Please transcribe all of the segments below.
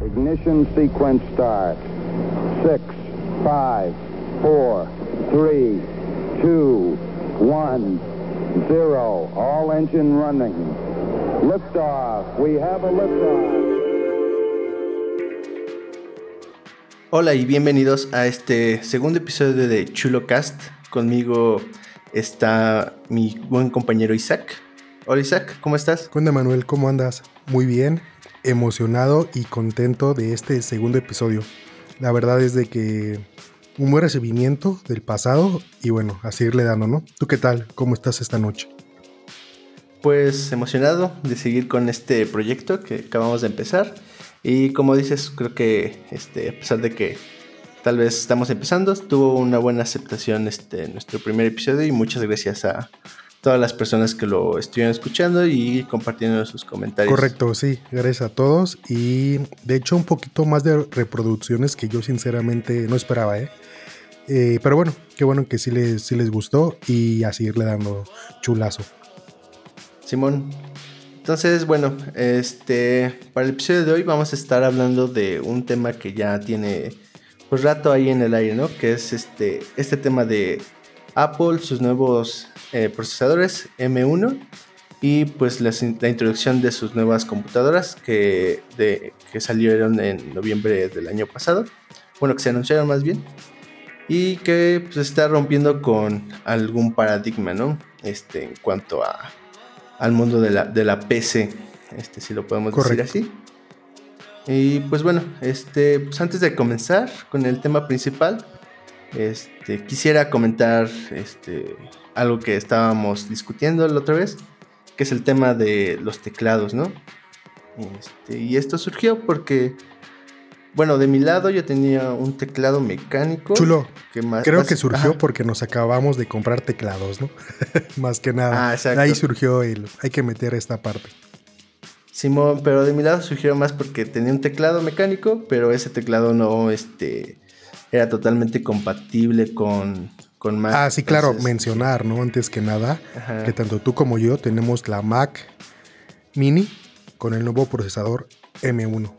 Ignition sequence start. Six, five, four, three, two, one, zero. All engine running. Liftoff. We have a liftoff. Hola y bienvenidos a este segundo episodio de Chulo Cast. Conmigo está mi buen compañero Isaac. Hola Isaac, ¿cómo estás? ¿Qué onda Manuel? ¿Cómo andas? Muy bien, emocionado y contento de este segundo episodio. La verdad es de que un buen recibimiento del pasado y bueno, a seguirle dando, ¿no? ¿Tú qué tal? ¿Cómo estás esta noche? Pues emocionado de seguir con este proyecto que acabamos de empezar. Y como dices, creo que este, a pesar de que tal vez estamos empezando, tuvo una buena aceptación este, nuestro primer episodio y muchas gracias a, todas las personas que lo estuvieron escuchando y compartiendo sus comentarios. Correcto, sí, gracias a todos y de hecho un poquito más de reproducciones que yo sinceramente no esperaba, ¿eh? eh pero bueno, qué bueno que sí les, sí les gustó y a seguirle dando chulazo. Simón, entonces bueno, este, para el episodio de hoy vamos a estar hablando de un tema que ya tiene pues rato ahí en el aire, ¿no? Que es este, este tema de Apple, sus nuevos eh, procesadores M1 y pues la, introducción de sus nuevas computadoras que, que salieron en noviembre del año pasado. Bueno, que se anunciaron más bien. Y que pues está rompiendo con algún paradigma, ¿no? Este, en cuanto a, al mundo de la, de la PC, este, si lo podemos decir así. Y pues bueno, este, pues antes de comenzar con el tema principal, este, quisiera comentar este, algo que estábamos discutiendo la otra vez, que es el tema de los teclados, ¿no? Este, y esto surgió porque, bueno, de mi lado yo tenía un teclado mecánico. Chulo. Que creo que surgió porque nos acabamos de comprar teclados, ¿no? más que nada. Ah, Ahí surgió el, hay que meter esta parte. Simón, pero de mi lado surgió más porque tenía un teclado mecánico, pero ese teclado no, este, era totalmente compatible con, con Mac. Ah, sí, claro, mencionar, ¿no? Antes que nada, que tanto tú como yo tenemos la Mac Mini con el nuevo procesador M1.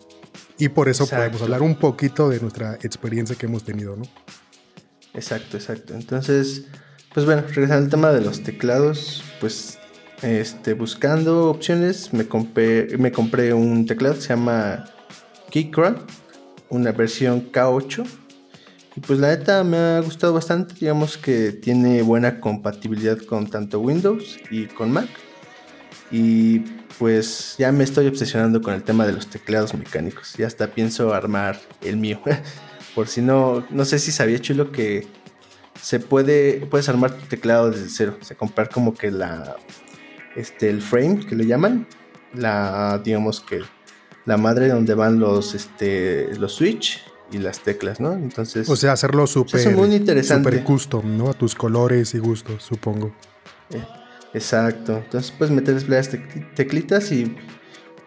Y por eso podemos hablar un poquito de nuestra experiencia que hemos tenido, ¿no? Exacto, exacto. Entonces, pues bueno, regresando al tema de los teclados, pues este, buscando opciones, me compré, me compré un teclado que se llama Keychron, una versión K8 pues la neta me ha gustado bastante, digamos que tiene buena compatibilidad con tanto Windows y con Mac. Y pues ya me estoy obsesionando con el tema de los teclados mecánicos. Ya hasta pienso armar el mío. Por si no, no sé si sabía chulo que se puede, puedes armar tu teclado desde cero. O sea, comprar como que la, este, el frame que le llaman. La, digamos que la madre donde van los, este, los switch y las teclas, ¿no? Entonces. O sea, hacerlo súper. Es muy interesante. Súper custom, ¿no? A tus colores y gustos, supongo. Eh, exacto. Entonces puedes meter las teclitas y.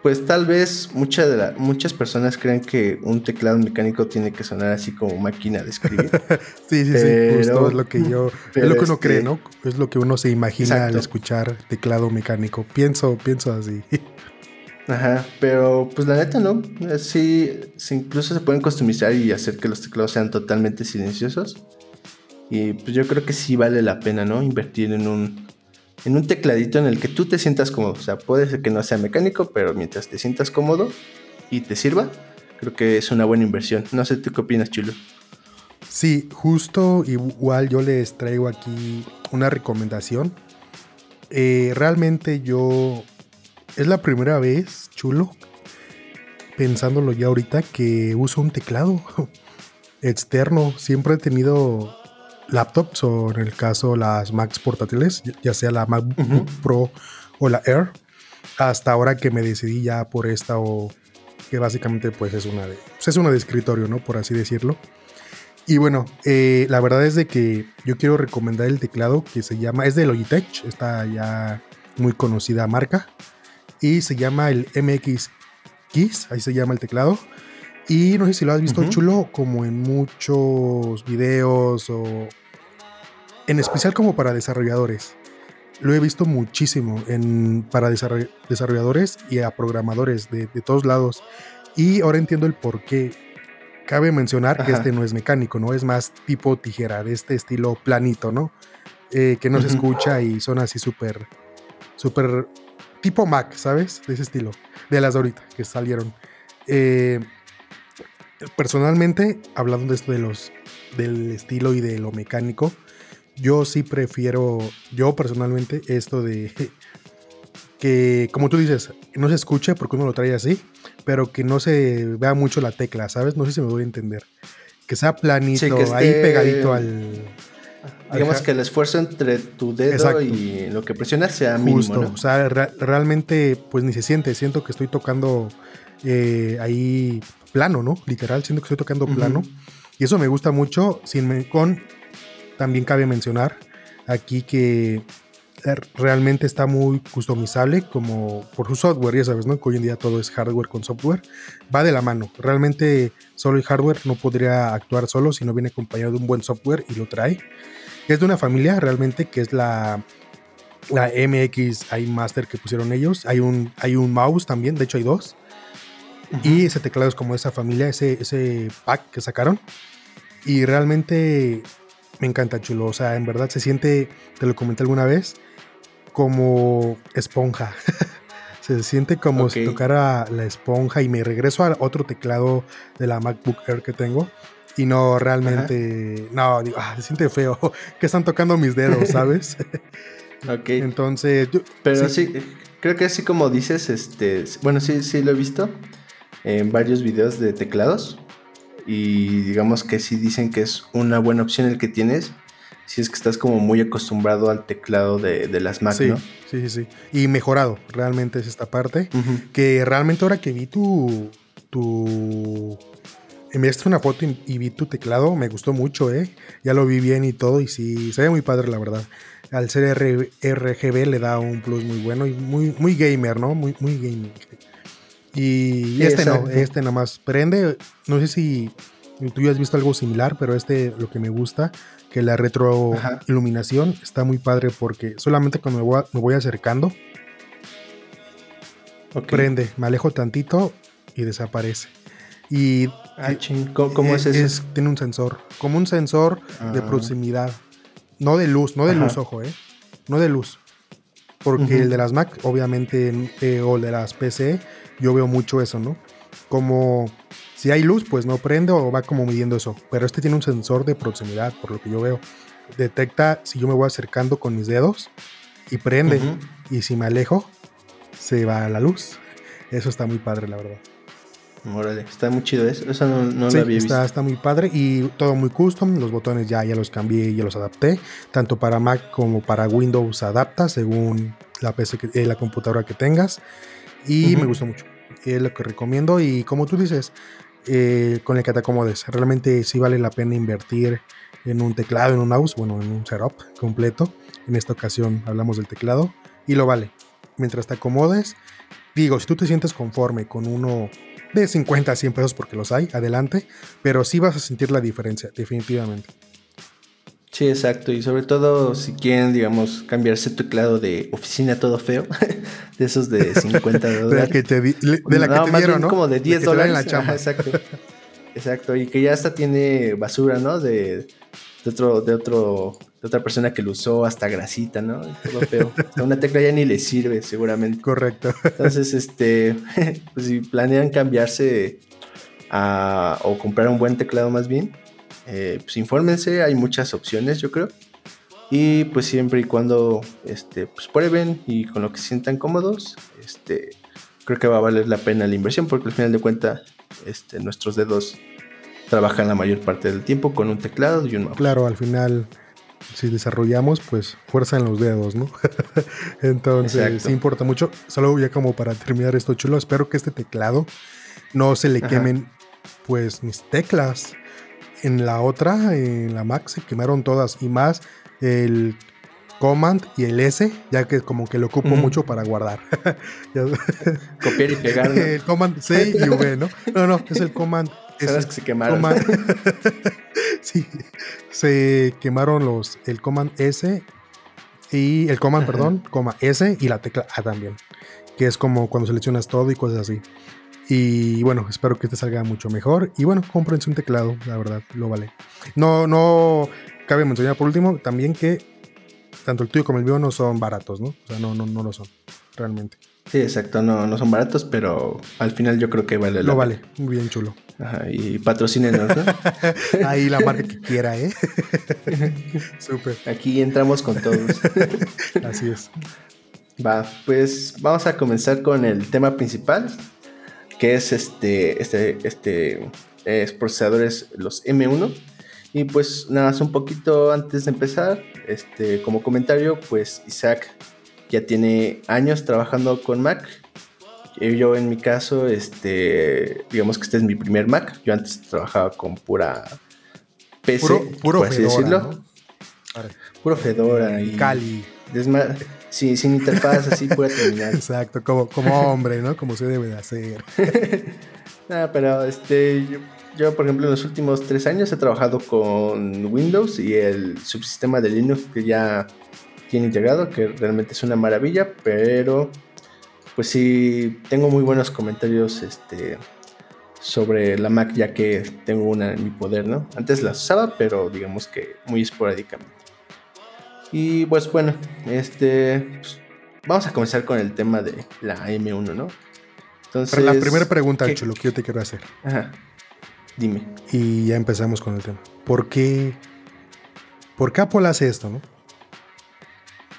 Pues tal vez mucha de la, muchas personas creen que un teclado mecánico tiene que sonar así como máquina de escribir. sí, sí, sí, justo es lo que yo, es lo que uno cree, ¿no? Es lo que uno se imagina al escuchar teclado mecánico. Pienso, pienso así. Ajá, pero pues la neta no. Sí, incluso se pueden customizar y hacer que los teclados sean totalmente silenciosos. Y pues yo creo que sí vale la pena, ¿no? Invertir en un, en un tecladito en el que tú te sientas cómodo. O sea, puede ser que no sea mecánico, pero mientras te sientas cómodo y te sirva, creo que es una buena inversión. No sé, ¿tú qué opinas, Chulo? Sí, justo igual yo les traigo aquí una recomendación. Eh, realmente yo es la primera vez, chulo, pensándolo ya ahorita, que uso un teclado externo. Siempre he tenido laptops o en el caso las Macs portátiles, ya sea la MacBook Pro o la Air. Hasta ahora que me decidí ya por esta o que básicamente pues es una de, pues, es una de escritorio, ¿no? Por así decirlo. Y bueno, eh, la verdad es de que yo quiero recomendar el teclado que se llama, es de Logitech, esta ya muy conocida marca y se llama el MX Keys, ahí se llama el teclado. Y no sé si lo has visto chulo como en muchos videos o en especial como para desarrolladores. Lo he visto muchísimo en, para desarrolladores y a programadores de, todos lados. Y ahora entiendo el por qué. Cabe mencionar que este no es mecánico, ¿no? Es más tipo tijera, de este estilo planito, ¿no? Eh, que no se escucha y son así súper, súper tipo Mac, ¿sabes? De ese estilo. De las de ahorita que salieron. Eh, personalmente, hablando de esto de los, del estilo y de lo mecánico, yo sí prefiero, yo personalmente, esto de que, como tú dices, no se escuche porque uno lo trae así, pero que no se vea mucho la tecla, ¿sabes? No sé si me voy a entender. Que sea planito, ahí pegadito al... Digamos que el esfuerzo entre tu dedo y lo que presionas sea Justo, mínimo, O sea, realmente pues ni se siente. Siento que estoy tocando eh, ahí plano, ¿no? Literal, siento que estoy tocando plano. Y eso me gusta mucho. Sin con también cabe mencionar aquí que realmente está muy customizable como por su software, ya sabes, ¿no? Que hoy en día todo es hardware con software. Va de la mano. Realmente solo el hardware no podría actuar solo si no viene acompañado de un buen software y lo trae. Es de una familia realmente que es la, la MX iMaster que pusieron ellos. Hay un, hay un mouse también, de hecho hay dos. Y ese teclado es como esa familia, ese, ese pack que sacaron. Y realmente me encanta, chulo. O sea, en verdad se siente, te lo comenté alguna vez, como esponja. se siente como si tocara la esponja y me regreso a otro teclado de la MacBook Air que tengo. Y no, realmente, no, digo, ah, se siente feo que están tocando mis dedos, ¿sabes? ok. Entonces, pero sí. creo que así como dices, este, bueno, sí, sí lo he visto en varios videos de teclados. Y digamos que sí dicen que es una buena opción el que tienes si es que estás como muy acostumbrado al teclado de, las Mac, sí, Sí, sí, sí. Y mejorado, realmente es esta parte. Que realmente ahora que vi tu. tu enviaste una foto y, vi tu teclado, me gustó mucho, ¿eh? Ya lo vi bien y todo, y sí, se ve muy padre, la verdad. Al ser RGB le da un plus muy bueno y muy, muy gamer, ¿no? Muy, muy gaming. Y, este no, este nada más prende. No sé si tú ya has visto algo similar, pero este lo que me gusta que la retroiluminación está muy padre porque solamente cuando me voy, acercando, prende, me alejo tantito y desaparece. Y ah, ¿cómo, es, eso? tiene un sensor, como un sensor de ah. proximidad, no de luz, no de luz, ojo, eh, no de luz. Porque el de las Mac, obviamente, eh, o el de las PC, yo veo mucho eso, ¿no? Como si hay luz, pues no prende o va como midiendo eso. Pero este tiene un sensor de proximidad, por lo que yo veo. Detecta si yo me voy acercando con mis dedos y prende. Y si me alejo, se va a la luz. Eso está muy padre, la verdad. Órale, está muy chido eso. Eso no, no lo había está, visto. Está muy padre y todo muy custom. Los botones ya, ya los cambié y ya los adapté. Tanto para Mac como para Windows adapta según la, PC eh, la computadora que tengas. Y me gustó mucho. Es lo que recomiendo. Y como tú dices, eh, con el que te acomodes. Realmente sí vale la pena invertir en un teclado, en un mouse, bueno, en un setup completo. En esta ocasión hablamos del teclado y lo vale. Mientras te acomodes, digo, si tú te sientes conforme con uno de 50 a 100 pesos, porque los hay, adelante, pero sí vas a sentir la diferencia, definitivamente. Sí, exacto. Y sobre todo si quieren, digamos, cambiarse teclado de oficina todo feo, de esos de 50 dólares. de la que te, de la que te dieron, ¿no? Como de 10 dólares. La chamba. exacto. Exacto. Y que ya hasta tiene basura, ¿no? De, de, otro, de otro, de otra persona que lo usó, hasta grasita, ¿no? Todo feo. Una tecla ya ni le sirve, seguramente. Correcto. Entonces, este, pues si planean cambiarse a, o comprar un buen teclado más bien, eh, pues infórmense, hay muchas opciones yo creo. Y pues siempre y cuando este, pues prueben y con lo que se sientan cómodos, este, creo que va a valer la pena la inversión porque al final de cuentas este, nuestros dedos trabajan la mayor parte del tiempo con un teclado y un mouse. Claro, al final si desarrollamos, pues fuerza en los dedos, ¿no? Entonces, sí importa mucho. Solo ya como para terminar esto chulo, espero que este teclado no se le quemen, pues, mis teclas en la otra, en la Mac, se quemaron todas y más el Command y el S, ya que como que lo ocupo mucho para guardar. Copiar y pegar. El Command C y V, ¿no? No, no, es el Command. ¿Sabes que se quemaron? sí, se quemaron los, el Command S y el Command, perdón, coma S y la tecla A también, que es como cuando seleccionas todo y cosas así. Y bueno, espero que este salga mucho mejor. Y bueno, cómprense un teclado, la verdad, lo vale. No, no, cabe mencionar por último también que tanto el tuyo como el mío no son baratos, ¿no? O sea, no, no, no lo son, realmente. Sí, exacto, no, no son baratos, pero al final yo creo que vale la Lo vale, muy bien chulo. Ajá, y patrocínenos, ¿no? Ahí la marca que quiera, ¿eh? Súper. Aquí entramos con todos. Así es. Va, pues vamos a comenzar con el tema principal, que es este, este, este, es procesadores, los M1. Y pues nada más un poquito antes de empezar, este, como comentario, pues Isaac ya tiene años trabajando con Mac. Yo en mi caso, este, digamos que este es mi primer Mac. Yo antes trabajaba con pura PC, Puro, puro por así Fedora, decirlo. Puro Fedora y Cali. desma- sí, sin interfaz, así pura terminal. Exacto, como, como hombre, ¿no? Como se debe de hacer. Ah, pero este, yo, yo, por ejemplo, en los últimos tres años he trabajado con Windows y el subsistema de Linux que ya tiene integrado, que realmente es una maravilla, pero pues sí, tengo muy buenos comentarios este, sobre la Mac, ya que tengo una en mi poder, ¿no? Antes la usaba, pero digamos que muy esporádicamente. Y pues bueno, este, pues, vamos a comenzar con el tema de la M1, ¿no? Entonces, Pero la primera pregunta, ¿qué- Chulo, que yo te quiero hacer. Ajá. Dime. Y ya empezamos con el tema. ¿Por qué, ¿por qué Apple hace esto, no?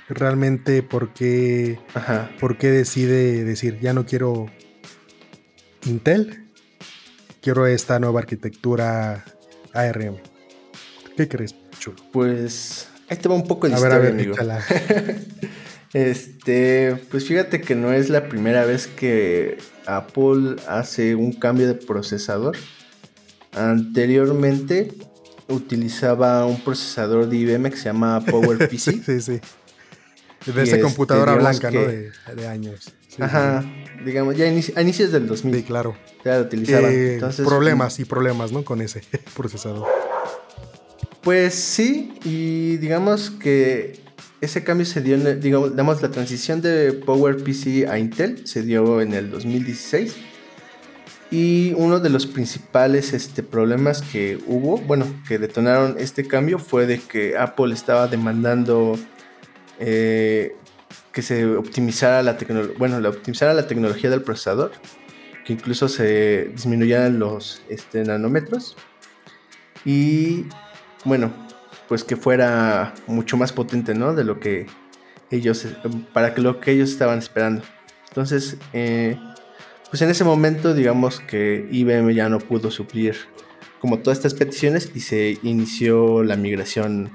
Realmente, ¿por qué, Ajá. ¿por qué decide decir, ya no quiero Intel? Quiero esta nueva arquitectura ARM. ¿Qué crees, Chulo? Pues ahí te va un poco de A ver, historia, a ver, amigo. Este, pues fíjate que no es la primera vez que Apple hace un cambio de procesador. Anteriormente utilizaba un procesador de IBM que se llama PowerPC. sí, sí. De esa este, computadora blanca, ¿no? De, de años. Sí, Ajá, digamos, ya inici- a inicios del Sí, 2000 Sí, claro. ya lo utilizaban. Eh, Entonces, problemas y problemas, ¿no? Con ese procesador. Pues sí, y digamos que ese cambio se dio, en digamos, la transición de PowerPC a Intel se dio en el 2016. Y uno de los principales este, problemas que hubo, bueno, que detonaron este cambio fue de que Apple estaba demandando eh, que se optimizara la bueno, la optimizara la tecnología del procesador, que incluso se disminuyeran los este, nanómetros. Y bueno, pues que fuera mucho más potente, ¿no? De lo que ellos, para que lo que ellos estaban esperando. Entonces, eh, pues en ese momento, digamos que IBM ya no pudo suplir como todas estas peticiones y se inició la migración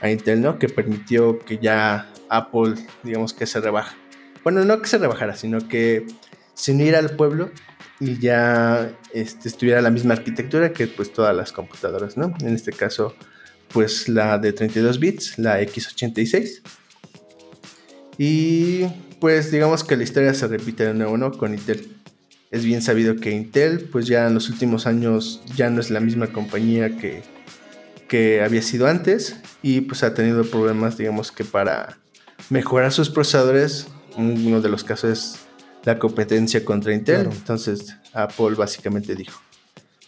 a Intel, ¿no? Que permitió que ya Apple, digamos que se rebaja. Bueno, no que se rebajara, sino que se uniera al pueblo y ya este, estuviera la misma arquitectura que pues todas las computadoras, ¿no? En este caso, pues la de 32 bits, la X86. Y pues digamos que la historia se repite de nuevo, ¿no? Con Intel. Es bien sabido que Intel, pues ya en los últimos años ya no es la misma compañía que, que había sido antes y pues ha tenido problemas, digamos que para mejorar sus procesadores, uno de los casos es la competencia contra Intel. Claro. Entonces Apple básicamente dijo,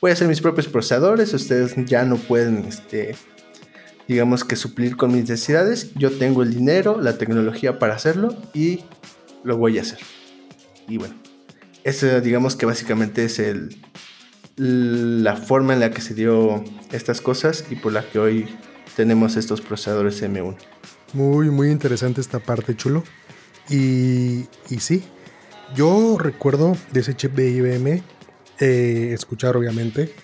voy a hacer mis propios procesadores, ustedes ya no pueden, este, digamos que suplir con mis necesidades, yo tengo el dinero, la tecnología para hacerlo y lo voy a hacer. Y bueno, eso digamos que básicamente es el, la forma en la que se dio estas cosas y por la que hoy tenemos estos procesadores M1. Muy, muy interesante esta parte, chulo. Y, y sí, yo recuerdo de ese chip de IBM, eh, escuchar obviamente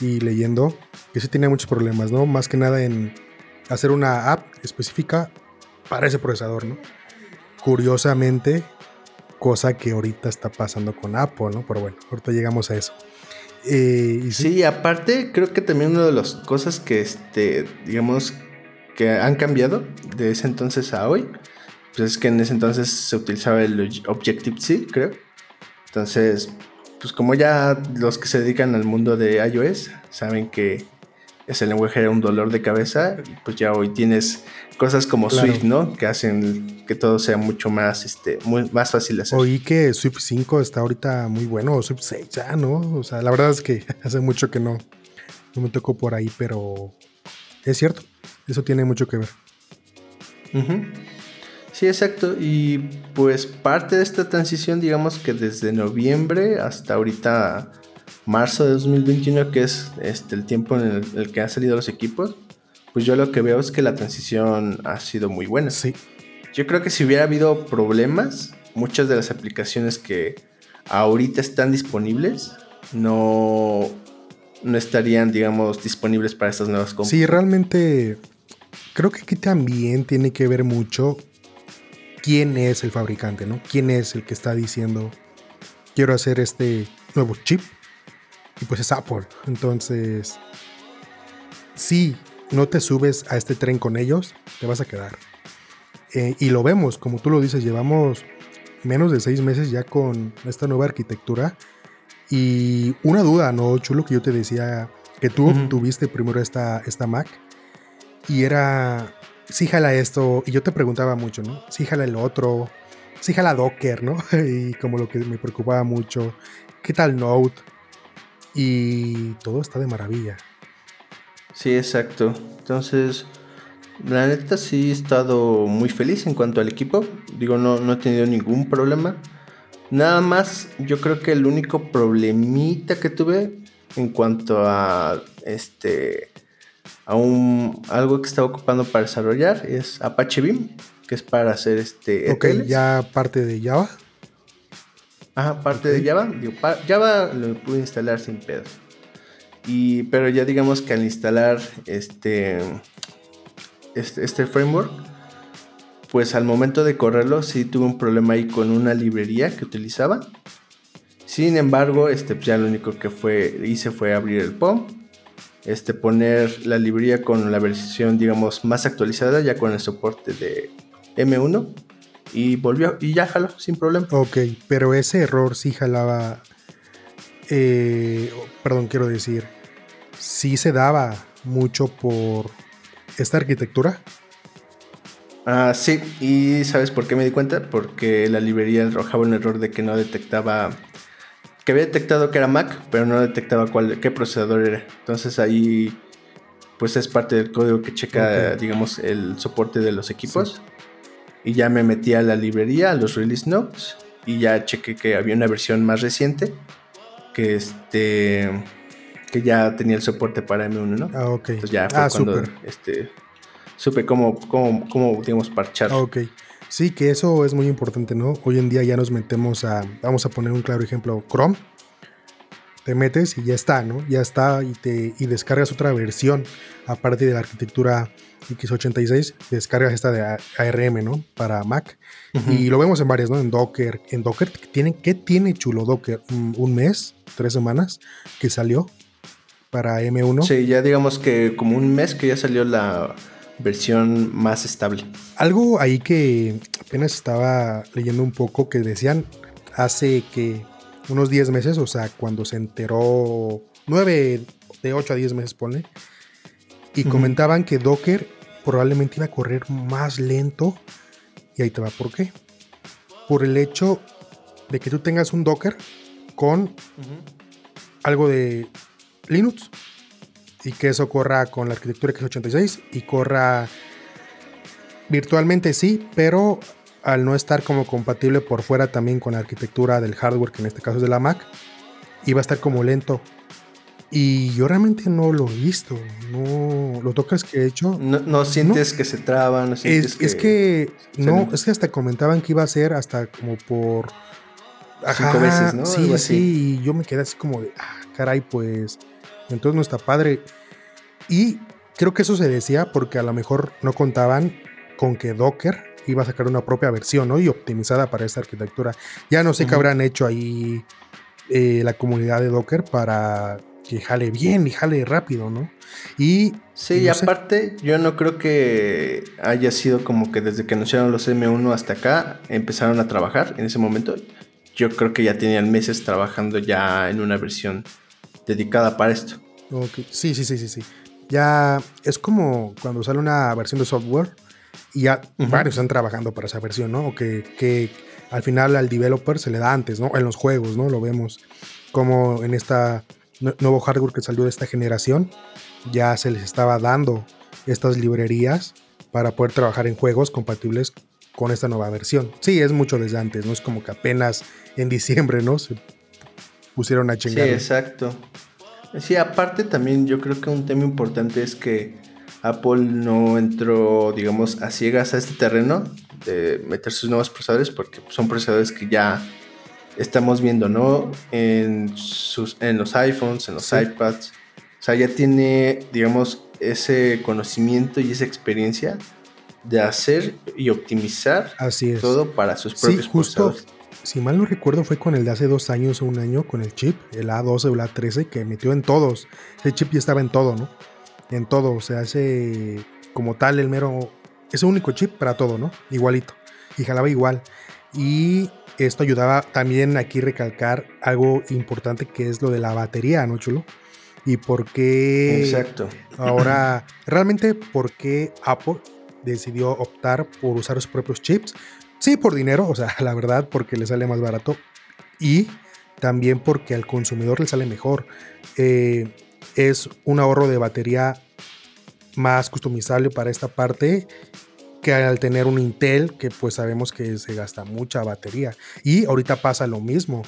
y leyendo, que sí tenía muchos problemas, ¿no? Más que nada en hacer una app específica para ese procesador, ¿no? Curiosamente, cosa que ahorita está pasando con Apple, ¿no? Pero bueno, ahorita llegamos a eso. Eh, y sí, aparte creo que también una de las cosas que, este, digamos, que han cambiado de ese entonces a hoy, pues es que en ese entonces se utilizaba el Objective-C, creo. Entonces, pues como ya los que se dedican al mundo de iOS saben que ese lenguaje era un dolor de cabeza, pues ya hoy tienes cosas como Swift, ¿no? Que hacen que todo sea mucho más, este, muy, más fácil de hacer. Oí que Swift 5 está ahorita muy bueno, o Swift 6 ya, ¿no? O sea, la verdad es que hace mucho que no, no me tocó por ahí, pero es cierto, eso tiene mucho que ver. Sí, exacto. Y pues parte de esta transición, digamos que desde noviembre hasta ahorita marzo de 2021, que es este, el tiempo en el, que han salido los equipos, pues yo lo que veo es que la transición ha sido muy buena. Sí. Yo creo que si hubiera habido problemas, muchas de las aplicaciones que ahorita están disponibles no, no estarían, digamos, disponibles para estas nuevas compras. Sí, realmente creo que aquí también tiene que ver mucho quién es el fabricante, ¿no? ¿Quién es el que está diciendo, quiero hacer este nuevo chip? Y pues es Apple. Entonces, si no te subes a este tren con ellos, te vas a quedar. Eh, y lo vemos, como tú lo dices, llevamos menos de seis meses ya con esta nueva arquitectura. Y una duda, ¿no, Chulo? Que yo te decía que tú tuviste primero esta, esta Mac. Y era, sí jala esto, y yo te preguntaba mucho, ¿no? Sí jala el otro, sí jala Docker, ¿no? y como lo que me preocupaba mucho, ¿qué tal Node? Y todo está de maravilla. Sí, exacto. Entonces, la neta sí he estado muy feliz en cuanto al equipo. Digo, no, no he tenido ningún problema. Nada más, yo creo que el único problemita que tuve en cuanto a este a un, algo que estaba ocupando para desarrollar es Apache Beam, que es para hacer este. Ok, ya parte de Java. Ajá, parte de Java. Java lo pude instalar sin pedo. Y, pero ya digamos que al instalar este, este, este, framework, pues al momento de correrlo sí tuve un problema ahí con una librería que utilizaba. Sin embargo, este, pues ya lo único que fue, hice fue abrir el POM este, poner la librería con la versión, digamos, más actualizada, ya con el soporte de M1. Y volvió, y ya jaló, sin problema. Ok, pero ese error sí jalaba. Eh, perdón, quiero decir, sí se daba mucho por esta arquitectura. Ah, sí, y ¿sabes por qué me di cuenta? Porque la librería arrojaba un error de que no detectaba que había detectado que era Mac, pero no detectaba cuál, qué procesador era. Entonces ahí pues es parte del código que checa, digamos, el soporte de los equipos. Y ya me metí a la librería, a los release notes, y ya chequé que había una versión más reciente que este que ya tenía el soporte para M1, ¿no? Ah, ok. Entonces ya fue ah, cuando este, supe cómo, cómo, cómo, digamos, parchar. Ah, ok. Sí, que eso es muy importante, ¿no? Hoy en día ya nos metemos a, vamos a poner un claro ejemplo, Chrome. Te metes y ya está, ¿no? Ya está y, te, y descargas otra versión, aparte de la arquitectura x86, descargas esta de ARM, ¿no? Para Mac. Y lo vemos en varias, ¿no? En Docker. En Docker, ¿tiene, ¿qué tiene chulo Docker? ¿Un mes? ¿Tres semanas? Que salió para M1. Sí, ya digamos que como un mes que ya salió la versión más estable. Algo ahí que apenas estaba leyendo un poco que decían hace que unos 10 meses, o sea, cuando se enteró 9 de 8 a 10 meses, pone, y comentaban que Docker probablemente iba a correr más lento. Y ahí te va, ¿por qué? Por el hecho de que tú tengas un Docker con algo de Linux y que eso corra con la arquitectura x86 y corra virtualmente sí, pero al no estar como compatible por fuera también con la arquitectura del hardware, que en este caso es de la Mac, iba a estar como lento. Y yo realmente no lo he visto. No lo tocas que he hecho. No, sientes que se traban. No es, que, es que no, es que hasta comentaban que iba a ser hasta como por cinco veces, ¿no? Sí, sí. Y yo me quedé así como de, ah, caray, pues entonces no está padre. Y creo que eso se decía porque a lo mejor no contaban con que Docker iba a sacar una propia versión, ¿no? Y optimizada para esta arquitectura. Ya no sé qué habrán hecho ahí eh, la comunidad de Docker para que jale bien y jale rápido, ¿no? Y. Sí, y aparte, yo no creo que haya sido como que desde que anunciaron los M1 hasta acá empezaron a trabajar en ese momento. Yo creo que ya tenían meses trabajando ya en una versión dedicada para esto. Sí, sí, sí, sí, sí. Ya es como cuando sale una versión de software y ya varios están trabajando para esa versión, ¿no? Que, que al final al developer se le da antes, ¿no? En los juegos, ¿no? Lo vemos como en esta nuevo hardware que salió de esta generación, ya se les estaba dando estas librerías para poder trabajar en juegos compatibles con esta nueva versión. Sí, es mucho desde antes, no es como que apenas en diciembre, ¿no? Se pusieron a chingar. Sí, exacto. Sí, aparte también yo creo que un tema importante es que Apple no entró, digamos, a ciegas a este terreno de meter sus nuevos procesadores porque son procesadores que ya estamos viendo, ¿no? En, sus, en los iPhones, en los iPads. O sea, ya tiene, digamos, ese conocimiento y esa experiencia de hacer y optimizar Así es. todo para sus propios sí, justo, Si mal no recuerdo, fue con el de hace dos años o un año, con el chip, el A12 o el A13, que metió en todos. Ese chip ya estaba en todo, ¿no? En todo, o sea, hace como tal el mero... Ese único chip para todo, ¿no? Igualito. Y jalaba igual. Y esto ayudaba también aquí recalcar algo importante que es lo de la batería, ¿no, chulo? Y por qué. Exacto. Ahora, realmente, ¿por qué Apple decidió optar por usar sus propios chips? Sí, por dinero, o sea, la verdad, porque le sale más barato. Y también porque al consumidor le sale mejor. Eh, es un ahorro de batería más customizable para esta parte que al tener un Intel, que pues sabemos que se gasta mucha batería. Y ahorita pasa lo mismo.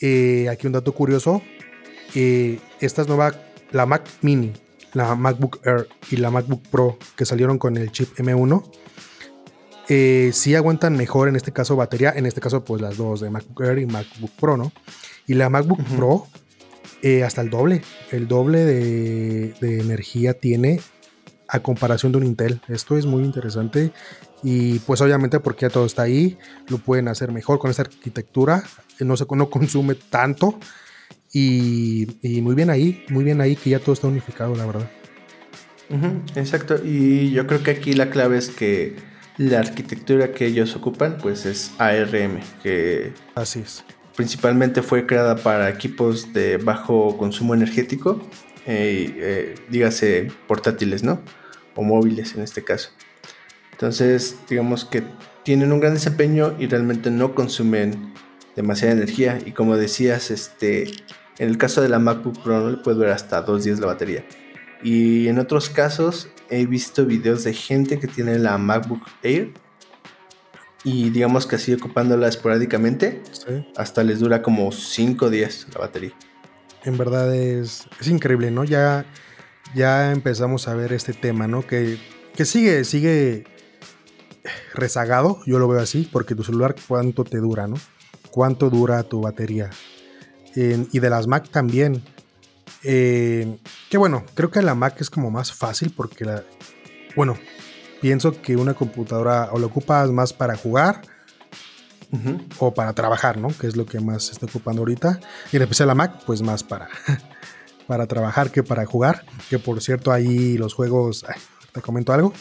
Eh, aquí un dato curioso. Eh, esta es nueva, la Mac Mini, la MacBook Air y la MacBook Pro que salieron con el chip M1. Eh, sí aguantan mejor en este caso batería, en este caso pues las dos de MacBook Air y MacBook Pro, ¿no? Y la MacBook Pro hasta el doble, el doble de, de energía tiene a comparación de un Intel. Esto es muy interesante y pues obviamente porque ya todo está ahí, lo pueden hacer mejor con esta arquitectura, no, se, no consume tanto y, muy bien ahí, muy bien ahí que ya todo está unificado, la verdad. exacto, y yo creo que aquí la clave es que la arquitectura que ellos ocupan pues es ARM, que así es. Principalmente fue creada para equipos de bajo consumo energético, eh, eh, dígase portátiles, ¿no? o móviles en este caso. Entonces, digamos que tienen un gran desempeño y realmente no consumen demasiada energía. Y como decías, este, en el caso de la MacBook Pro le puede durar hasta dos días la batería. Y en otros casos he visto videos de gente que tiene la MacBook Air y digamos que así ocupándola esporádicamente, hasta les dura como cinco días la batería. En verdad es, es increíble, ¿no? Ya ya empezamos a ver este tema, ¿no? Que, que sigue, sigue rezagado, yo lo veo así, porque tu celular cuánto te dura, ¿no? Cuánto dura tu batería. y de las Mac también. Eh, que bueno, creo que la Mac es como más fácil porque la... Bueno, pienso que una computadora o la ocupas más para jugar o para trabajar, ¿no? Que es lo que más se está ocupando ahorita. Y en especial la Mac, pues más para, para trabajar que para jugar. Que por cierto, ahí los juegos, te comento algo.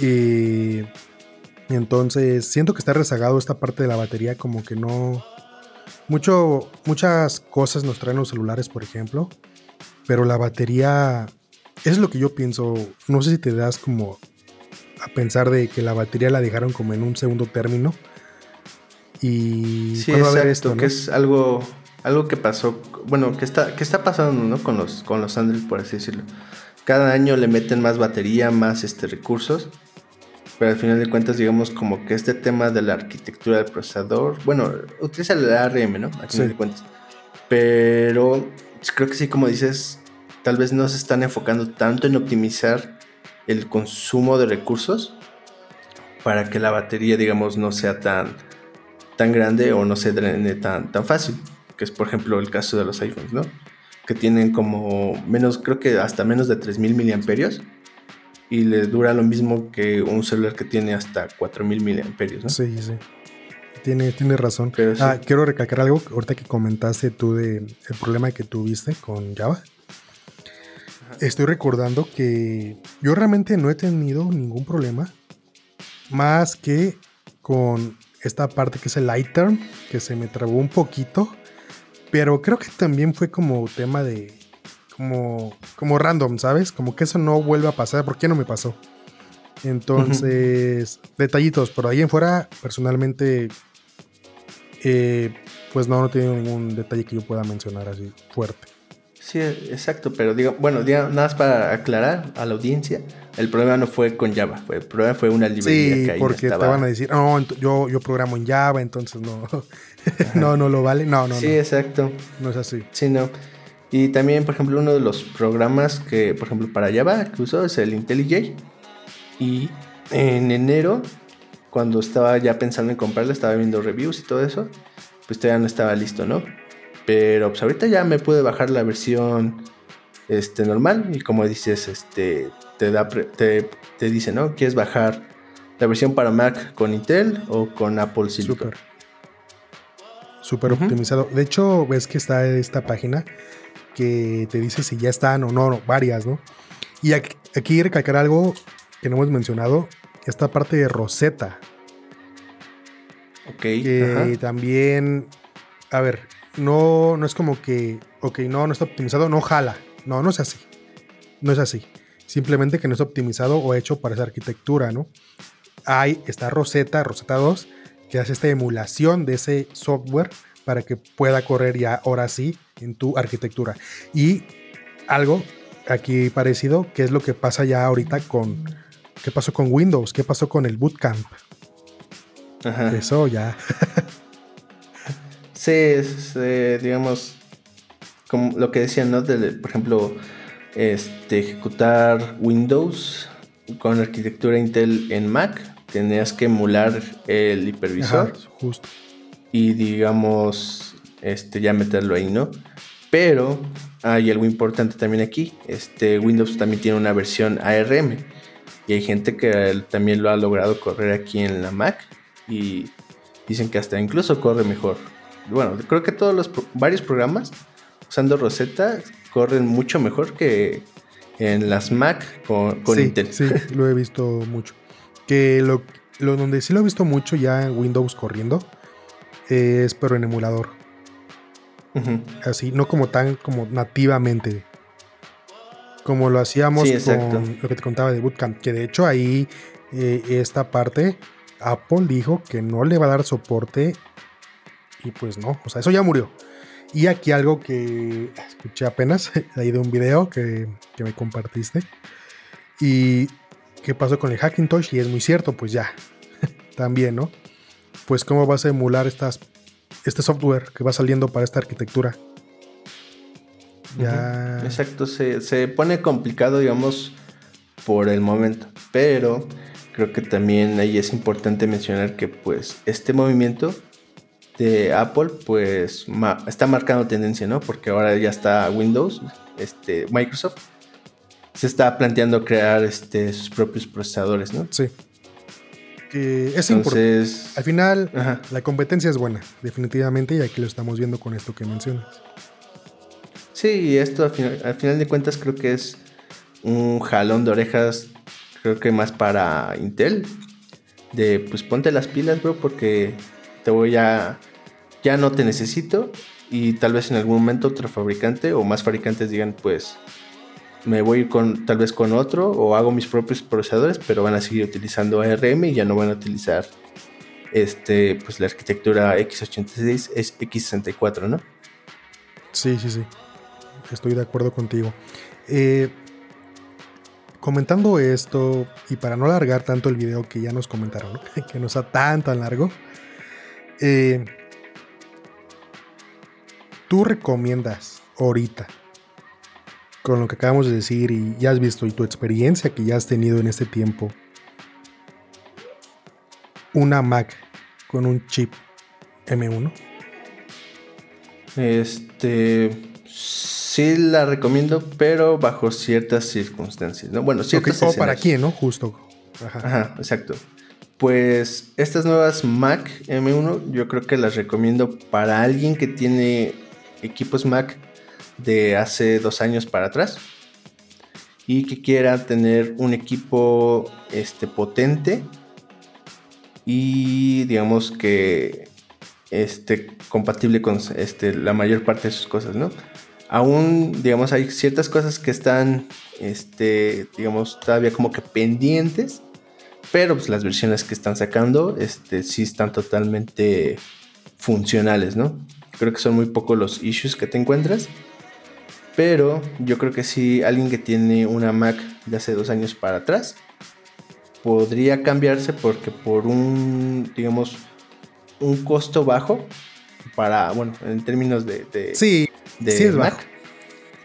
Y entonces siento que está rezagado esta parte de la batería, como que no. Mucho, muchas cosas nos traen los celulares, por ejemplo. Pero la batería. Es lo que yo pienso. No sé si te das como a pensar de que la batería la dejaron como en un segundo término. Y sí, exacto, que es algo algo que pasó, bueno, que está, que está pasando, ¿no? Con los, con los Android, por así decirlo. Cada año le meten más batería, más este, recursos, pero al final de cuentas, digamos, como que este tema de la arquitectura del procesador, bueno, utiliza el ARM, ¿no? Al final de cuentas. Pero creo que sí, como dices, tal vez no se están enfocando tanto en optimizar el consumo de recursos para que la batería, digamos, no sea tan, tan grande o no se drene tan, tan fácil que es por ejemplo el caso de los iPhones, ¿no? Que tienen como menos, creo que hasta menos de 3000 miliamperios y le dura lo mismo que un celular que tiene hasta 4000 miliamperios, ¿no? Sí, sí. Tiene, tiene razón. Ah, quiero recalcar algo ahorita que comentaste tú de el problema que tuviste con Java. Estoy recordando que yo realmente no he tenido ningún problema más que con esta parte que es el iTerm, que se me trabó un poquito pero creo que también fue como tema de como, como random, ¿sabes? Como que eso no vuelve a pasar. ¿Por qué no me pasó? Entonces, detallitos, pero ahí en fuera, personalmente, eh, pues no, no tengo ningún detalle que yo pueda mencionar así fuerte. Sí, exacto, pero digo, bueno, nada más para aclarar a la audiencia, el problema no fue con Java, el problema fue una librería sí, que ahí porque te van a decir, no, yo, yo programo en Java, entonces no, no, no lo vale, no, no. Sí, exacto. No es así. Sí, no. Y también, por ejemplo, uno de los programas que, por ejemplo, para Java que uso es el IntelliJ. Y en enero, cuando estaba ya pensando en comprarlo, estaba viendo reviews y todo eso, pues todavía no estaba listo, ¿no? Pero pues ahorita ya me pude bajar la versión este, normal y como dices, este, te, da, te, te dice, ¿no? ¿Quieres bajar la versión para Mac con Intel o con Apple Silicon? Súper. Súper optimizado. De hecho, ves que está esta página que te dice si ya están o no, varias, ¿no? Y aquí, aquí recalcar algo que no hemos mencionado, esta parte de Rosetta. Ok. Que también, a ver, no, no es como que, ok, no, no está optimizado, no jala. No, no es así. No es así. Simplemente que no está optimizado o hecho para esa arquitectura, ¿no? Hay esta Rosetta, Rosetta 2, que hace esta emulación de ese software para que pueda correr ya ahora sí en tu arquitectura. Y algo aquí parecido, que es lo que pasa ya ahorita con, ¿qué pasó con Windows? ¿Qué pasó con el Bootcamp? Ajá. Eso ya. sí, es, eh, digamos, como lo que decían, ¿no? por ejemplo, este, ejecutar Windows con arquitectura Intel en Mac, tenías que emular el hipervisor. justo. Y digamos, este, ya meterlo ahí, ¿no? Pero hay algo importante también aquí. Este, Windows también tiene una versión ARM. Y hay gente que también lo ha logrado correr aquí en la Mac. Y dicen que hasta incluso corre mejor. Bueno, creo que todos los varios programas usando Rosetta corren mucho mejor que en las Mac con, Intel. Sí, lo he visto mucho. Que lo, lo, donde sí lo he visto mucho ya en Windows corriendo es pero en emulador. Así, no como tan como nativamente. Como lo hacíamos con lo que te contaba de Bootcamp. Que de hecho ahí eh, esta parte Apple dijo que no le va a dar soporte. Y pues no, o sea, eso ya murió. Y aquí algo que escuché apenas, ahí de un video que, que me compartiste. Y qué pasó con el Hackintosh, y es muy cierto, pues ya, también, ¿no? Pues cómo vas a emular estas este software que va saliendo para esta arquitectura. Ya. Exacto, se, pone complicado, digamos, por el momento. Pero creo que también ahí es importante mencionar que pues este movimiento de Apple pues está marcando tendencia, ¿no? Porque ahora ya está Windows, este, Microsoft se está planteando crear este, sus propios procesadores, ¿no? Sí es importante. Al final, la competencia es buena, definitivamente, y aquí lo estamos viendo con esto que mencionas. Sí, esto al final, de cuentas creo que es un jalón de orejas, creo que más para Intel, de pues ponte las pilas, bro, porque te voy a, ya no te necesito, y tal vez en algún momento otro fabricante o más fabricantes digan, pues me voy con tal vez con otro o hago mis propios procesadores, pero van a seguir utilizando ARM y ya no van a utilizar este pues la arquitectura x86 es x64, ¿no? Sí, sí, sí. Estoy de acuerdo contigo. Eh, comentando esto, y para no alargar tanto el video que ya nos comentaron, que no sea tan tan largo, eh, ¿tú recomiendas ahorita con lo que acabamos de decir y ya has visto y tu experiencia que ya has tenido en este tiempo, una Mac con un chip M1? Este sí la recomiendo, pero bajo ciertas circunstancias. ¿no? Bueno, ciertas okay, para quién, ¿no? Justo. Ajá. Ajá, exacto. Pues estas nuevas Mac M1 yo creo que las recomiendo para alguien que tiene equipos Mac de hace dos años para atrás y que quiera tener un equipo este, potente y digamos que esté compatible con este, la mayor parte de sus cosas, ¿no? aún, digamos, hay ciertas cosas que están, este, digamos, todavía como que pendientes, pero pues las versiones que están sacando, este, sí están totalmente funcionales, ¿no? Creo que son muy pocos los issues que te encuentras. Pero yo creo que si alguien que tiene una Mac de hace dos años para atrás podría cambiarse porque por un, digamos, un costo bajo para, bueno, en términos de, sí, de Mac,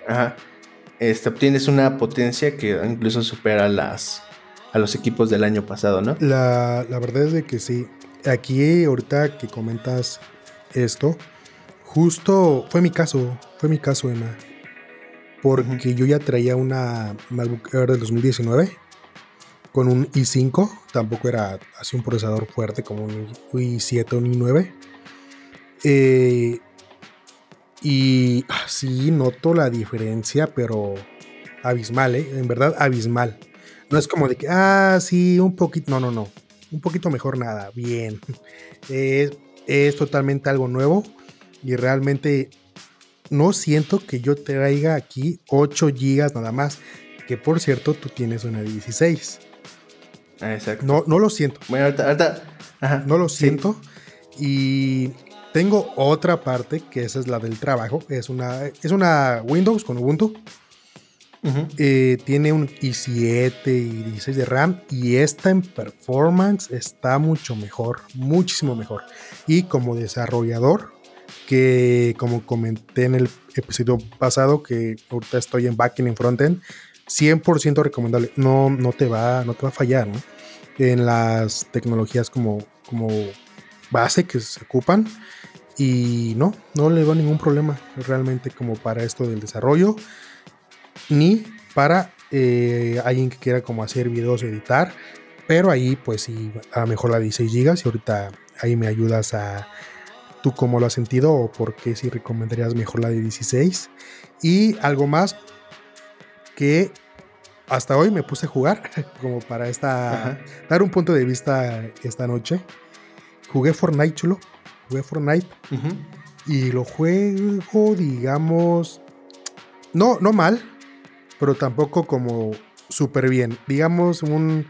Ajá, este, obtienes una potencia que incluso supera las, a los equipos del año pasado, ¿no? La, la verdad es de que sí. Aquí, ahorita que comentas esto, justo fue mi caso, fue mi caso, Emma porque yo ya traía una MacBook Air del 2019 con un i5, tampoco era así un procesador fuerte como un i7 o un i9. Eh, y ah, sí noto la diferencia, pero abismal, ¿eh? en verdad abismal. No es como de que, ah, sí, un poquito, no, no, no, un poquito mejor nada, bien. Es, es totalmente algo nuevo y realmente no siento que yo traiga aquí 8 GB nada más. Que por cierto, tú tienes una 16. Ah, exacto. No, no lo siento. Bueno, ahorita, no lo siento. Y tengo otra parte, que esa es la del trabajo. Es una, es una Windows con Ubuntu. Eh, tiene un i7 y 16 de RAM. Y esta en performance está mucho mejor. Muchísimo mejor. Y como desarrollador, que como comenté en el episodio pasado, que ahorita estoy en backend y en frontend, 100% recomendable. No, no, te va, no te va a fallar, ¿no? En las tecnologías como, como base que se ocupan. Y no, no le veo ningún problema realmente como para esto del desarrollo. Ni para eh, alguien que quiera como hacer videos, editar. Pero ahí pues sí, a lo mejor la 16 GB y ahorita ahí me ayudas a, tú cómo lo has sentido o por qué si recomendarías mejor la de 16. Y algo más que hasta hoy me puse a jugar, como para esta, dar un punto de vista esta noche. Jugué Fortnite, chulo. Jugué Fortnite. Y lo juego, digamos, no, no mal, pero tampoco como súper bien. Digamos, un,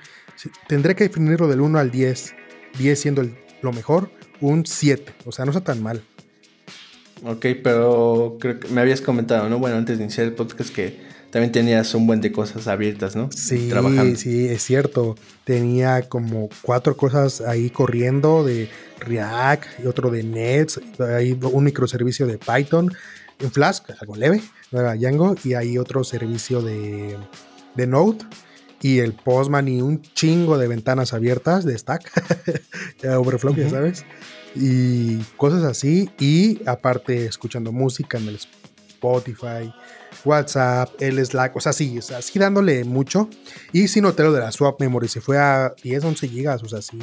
tendré que definirlo del 1 al 10. 10 siendo lo mejor un 7. O sea, no está tan mal. Ok, pero creo que me habías comentado, ¿no? Bueno, antes de iniciar el podcast que también tenías un buen de cosas abiertas, ¿no? Sí, Trabajando. sí, es cierto. Tenía como cuatro cosas ahí corriendo de React y otro de Nets, hay un microservicio de Python en Flask, algo leve, Django, y hay otro servicio de, de Node y el Postman y un chingo de ventanas abiertas de Stack, Overflow, ya sabes, y cosas así. Y aparte, escuchando música en el Spotify, WhatsApp, el Slack, o sea, sí, o sea, sí dándole mucho. Y sin noté lo de la swap memory, se fue a 10, 11 gigas, o sea, sí.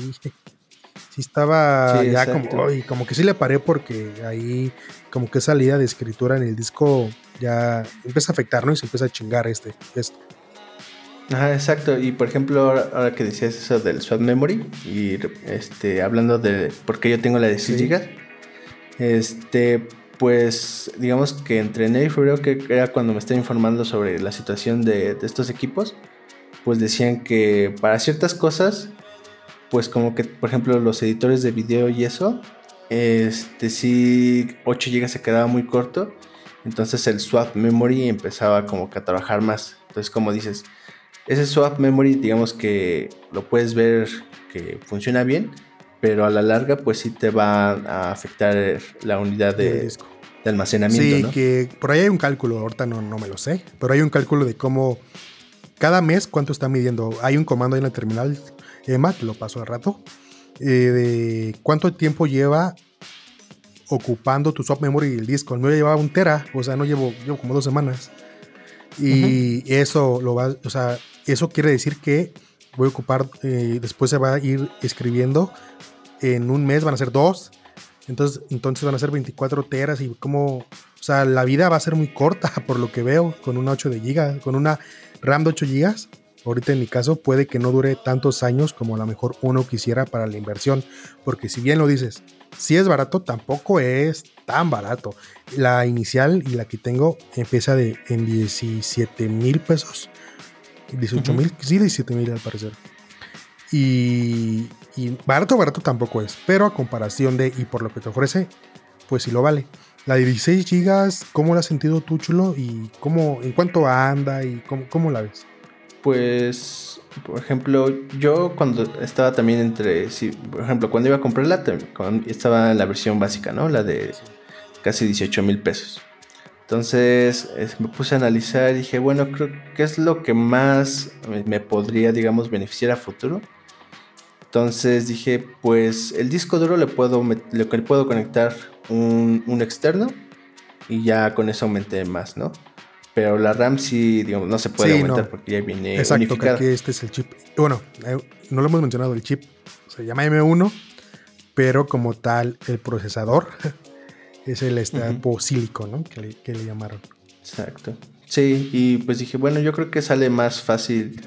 Sí estaba ya como, como que sí le paré porque ahí como que salida de escritura en el disco ya empieza a afectar, ¿no? Y se empieza a chingar este, esto. Ajá, exacto. Y por ejemplo, ahora, que decías eso del swap memory, y este, hablando de por qué yo tengo la de 6 GB, este, pues digamos que entre enero y febrero, que era cuando me estaba informando sobre la situación de, de, estos equipos, pues decían que para ciertas cosas, pues como que, por ejemplo, los editores de video y eso, este sí, 8 GB se quedaba muy corto, entonces el swap memory empezaba como que a trabajar más. Entonces, como dices, ese swap memory, digamos que lo puedes ver que funciona bien, pero a la larga, pues sí te va a afectar la unidad de, almacenamiento. Sí, que por ahí hay un cálculo, ahorita no, no me lo sé, pero hay un cálculo de cómo cada mes cuánto está midiendo. Hay un comando en la terminal, Emma, te lo paso al rato, eh, de cuánto tiempo lleva ocupando tu swap memory y el disco. El mío lleva un tera, o sea, no llevo, llevo como dos semanas. Y eso lo va, o sea, eso quiere decir que voy a ocupar, eh, después se va a ir escribiendo, en un mes van a ser dos, entonces, entonces van a ser 24 teras y como, o sea, la vida va a ser muy corta por lo que veo con una 8 de giga, con una RAM de 8 gigas. Ahorita en mi caso puede que no dure tantos años como a lo mejor uno quisiera para la inversión, porque si bien lo dices, si es barato, tampoco es tan barato. La inicial y la que tengo empieza de, en 17 mil pesos. 18 mil, sí, 17 mil al parecer. Y, y, barato, barato tampoco es. Pero a comparación de y por lo que te ofrece, pues sí lo vale. La de 16 gigas, ¿cómo la has sentido tú, chulo? ¿Y cómo, en cuánto anda y cómo, cómo la ves? Pues, por ejemplo, yo cuando estaba también entre, por ejemplo, cuando iba a comprarla, estaba en la versión básica, ¿no? La de casi 18 mil pesos. Entonces me puse a analizar y dije, bueno, creo que es lo que más me podría, digamos, beneficiar a futuro. Entonces dije, pues el disco duro le puedo, le puedo conectar un, un externo y ya con eso aumenté más, ¿no? Pero la RAM sí, digamos, no se puede aumentar porque ya viene Exacto, que aquí este es el chip. Bueno, eh, no lo hemos mencionado, el chip se llama M1, pero como tal, el procesador es el Stapo uh ¿no? Que le, que le llamaron. Exacto. Sí, y pues dije, bueno, yo creo que sale más fácil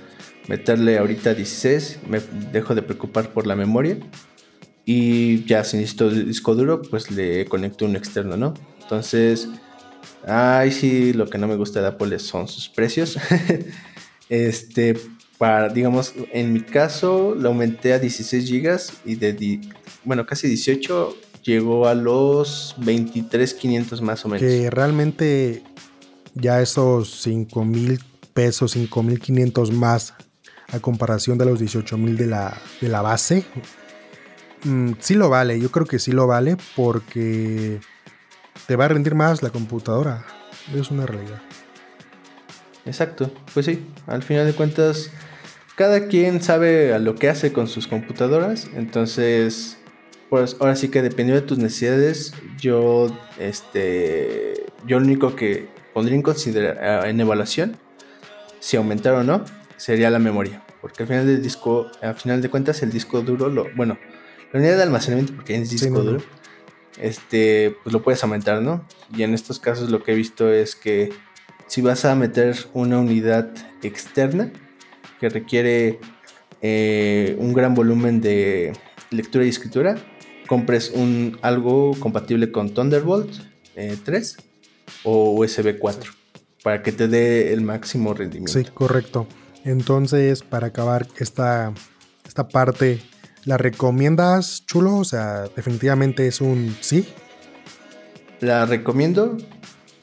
meterle ahorita 16, me dejo de preocupar por la memoria y ya si necesito disco duro, pues le conecto un externo, ¿no? Entonces, ay, sí, lo que no me gusta de Apple son sus precios. este, para, digamos, en mi caso lo aumenté a 16 GB y de, bueno, casi 18 llegó a los 23,500 más o menos. Que realmente ya esos 5 mil pesos, 5.500 más a comparación de los 18 mil de la, de la base, mm, sí lo vale, yo creo que sí lo vale porque te va a rendir más la computadora, es una realidad. Exacto, pues sí, al final de cuentas cada quien sabe a lo que hace con sus computadoras, entonces pues ahora sí que dependiendo de tus necesidades, yo este yo lo único que pondría en consideración en evaluación si aumentar o no sería la memoria. Porque al final del disco, al final de cuentas, el disco duro, lo, bueno, la unidad de almacenamiento, porque es disco duro, este, pues lo puedes aumentar, ¿no? Y en estos casos lo que he visto es que si vas a meter una unidad externa que requiere eh, un gran volumen de lectura y escritura, compres un, algo compatible con Thunderbolt 3 eh, o USB 4 para que te dé el máximo rendimiento. Sí, correcto. Entonces, para acabar esta, esta parte, ¿la recomiendas, chulo? O sea, definitivamente es un sí. La recomiendo.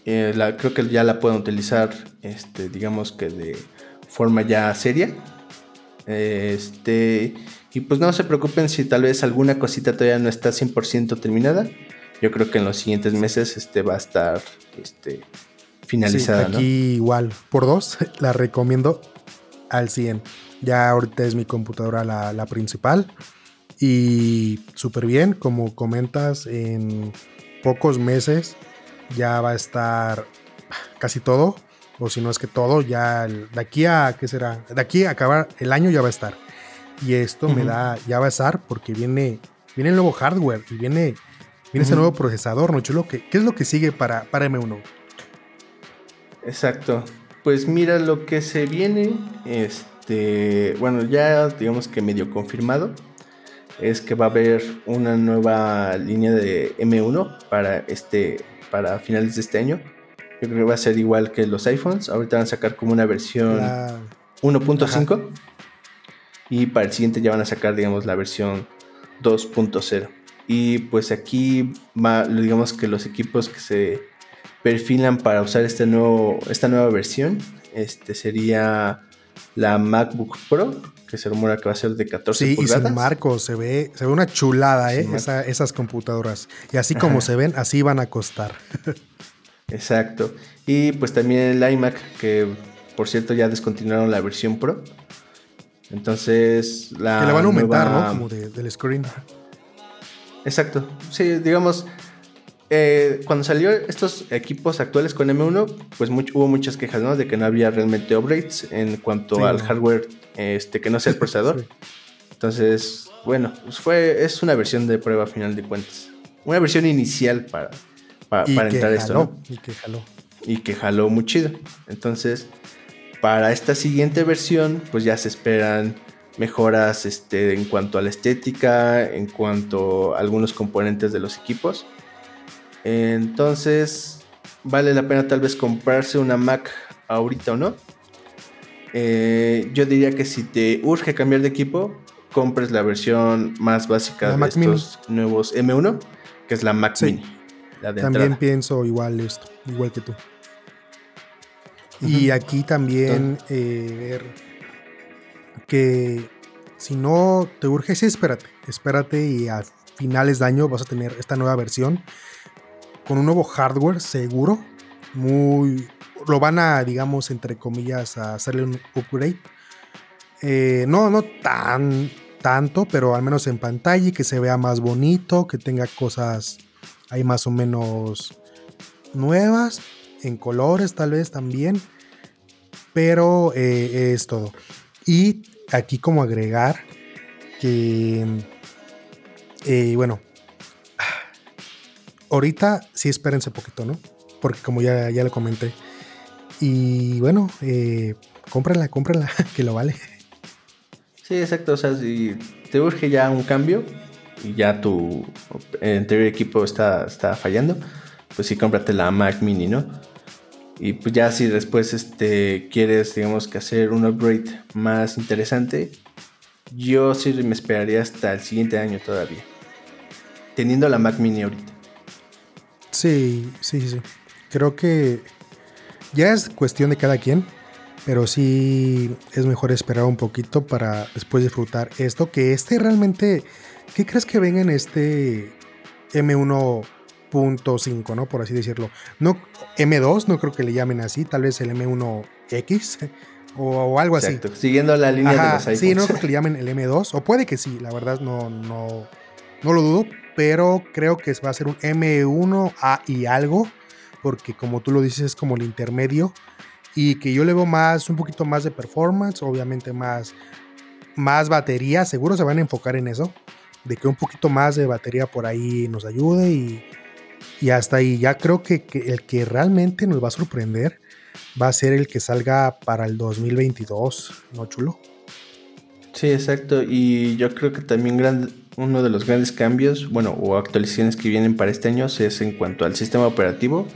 Eh, la, creo que ya la pueden utilizar, este, digamos que de forma ya seria. Este, y pues no se preocupen si tal vez alguna cosita todavía no está 100% terminada. Yo creo que en los siguientes meses este, va a estar este, finalizada. aquí igual, por dos, la recomiendo al 100. Ya ahorita es mi computadora la, principal. Y súper bien, como comentas, en pocos meses ya va a estar casi todo. O si no es que todo, ya de aquí a, ¿qué será? De aquí a acabar el año ya va a estar. Y esto me da, ya va a estar porque viene, viene el nuevo hardware y viene, viene ese nuevo procesador, ¿no, chulo? ¿Qué, ¿Qué, es lo que sigue para, para M1? Exacto. Pues mira lo que se viene, este, bueno, ya digamos que medio confirmado, es que va a haber una nueva línea de M1 para este, para finales de este año. Yo creo que va a ser igual que los iPhones. Ahorita van a sacar como una versión 1.5 y para el siguiente ya van a sacar, digamos, la versión 2.0. Y pues aquí va, digamos que los equipos que se perfilan para usar este nuevo, esta nueva versión. Este sería la MacBook Pro, que se rumora que va a ser de 14 sí, pulgadas. Sí, y marco, se ve, se ve una chulada, ¿eh? esas computadoras. Y así como se ven, así van a costar. Exacto. Y pues también el iMac, que por cierto ya descontinuaron la versión Pro. Entonces, la. Que le van a aumentar, ¿no? Como del screen. Exacto. Sí, digamos, eh, cuando salió estos equipos actuales con M1, pues hubo muchas quejas, ¿no? De que no había realmente upgrades en cuanto al hardware este, que no sea el procesador. Entonces, bueno, pues fue, es una versión de prueba a final de cuentas. Una versión inicial para, para, entrar esto, ¿no? Y que jaló. Y que jaló muy chido. Entonces, para esta siguiente versión, pues ya se esperan mejoras este, en cuanto a la estética, en cuanto a algunos componentes de los equipos Entonces, vale la pena tal vez comprarse una Mac ahorita o no. Eh, yo diría que si te urge cambiar de equipo, compres la versión más básica de estos nuevos M1, que es la Mac Mini. también pienso igual esto, igual que tú. Y aquí también eh, ver que si no te urge, sí, espérate, espérate y a finales de año vas a tener esta nueva versión con un nuevo hardware seguro, muy lo van a, digamos, entre comillas, a hacerle un upgrade. Eh, no, no tan tanto, pero al menos en pantalla que se vea más bonito, que tenga cosas ahí más o menos nuevas, en colores tal vez también, pero eh, es todo. Y aquí como agregar que, eh, bueno, ahorita sí espérense poquito, ¿no? Porque como ya, ya le comenté, y bueno, eh, cómprala, cómprala, que lo vale. Sí, exacto. O sea, si te urge ya un cambio y ya tu anterior equipo está, está fallando, pues sí, cómprate la Mac Mini, ¿no? Y pues ya si después este, quieres, digamos, que hacer un upgrade más interesante, yo sí me esperaría hasta el siguiente año todavía. Teniendo la Mac Mini ahorita. Sí, sí, sí. Creo que ya es cuestión de cada quien, pero sí es mejor esperar un poquito para después disfrutar esto. Que este realmente, ¿qué crees que venga en este M1.5, ¿no? Por así decirlo. No, M2, no creo que le llamen así, tal vez el M1X o, algo así. Siguiendo la línea de los iPhones. Sí, no creo que le llamen el M2, o puede que sí, la verdad no, no, no lo dudo, pero creo que va a ser un M1A y algo porque como tú lo dices es como el intermedio y que yo le veo más, un poquito más de performance, obviamente más, más batería, seguro se van a enfocar en eso, de que un poquito más de batería por ahí nos ayude y, y hasta ahí ya creo que, el que realmente nos va a sorprender va a ser el que salga para el 2022, ¿no, chulo? Sí, exacto. Y yo creo que también uno de los grandes cambios, bueno, o actualizaciones que vienen para este año es en cuanto al sistema operativo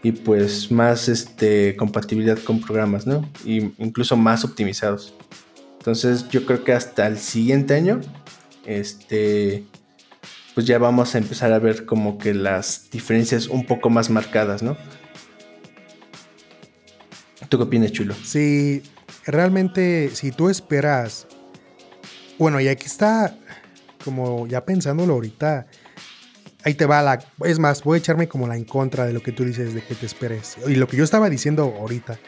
y pues más este, compatibilidad con programas, ¿no? Y incluso más optimizados. Entonces yo creo que hasta el siguiente año, este, pues ya vamos a empezar a ver como que las diferencias un poco más marcadas, ¿no? ¿Tú qué opinas, Chulo? Sí, realmente si tú esperas, bueno, y aquí está, como ya pensándolo ahorita, ahí te va la. Es más, voy a echarme como la en contra de lo que tú dices de que te esperes. Y lo que yo estaba diciendo ahorita.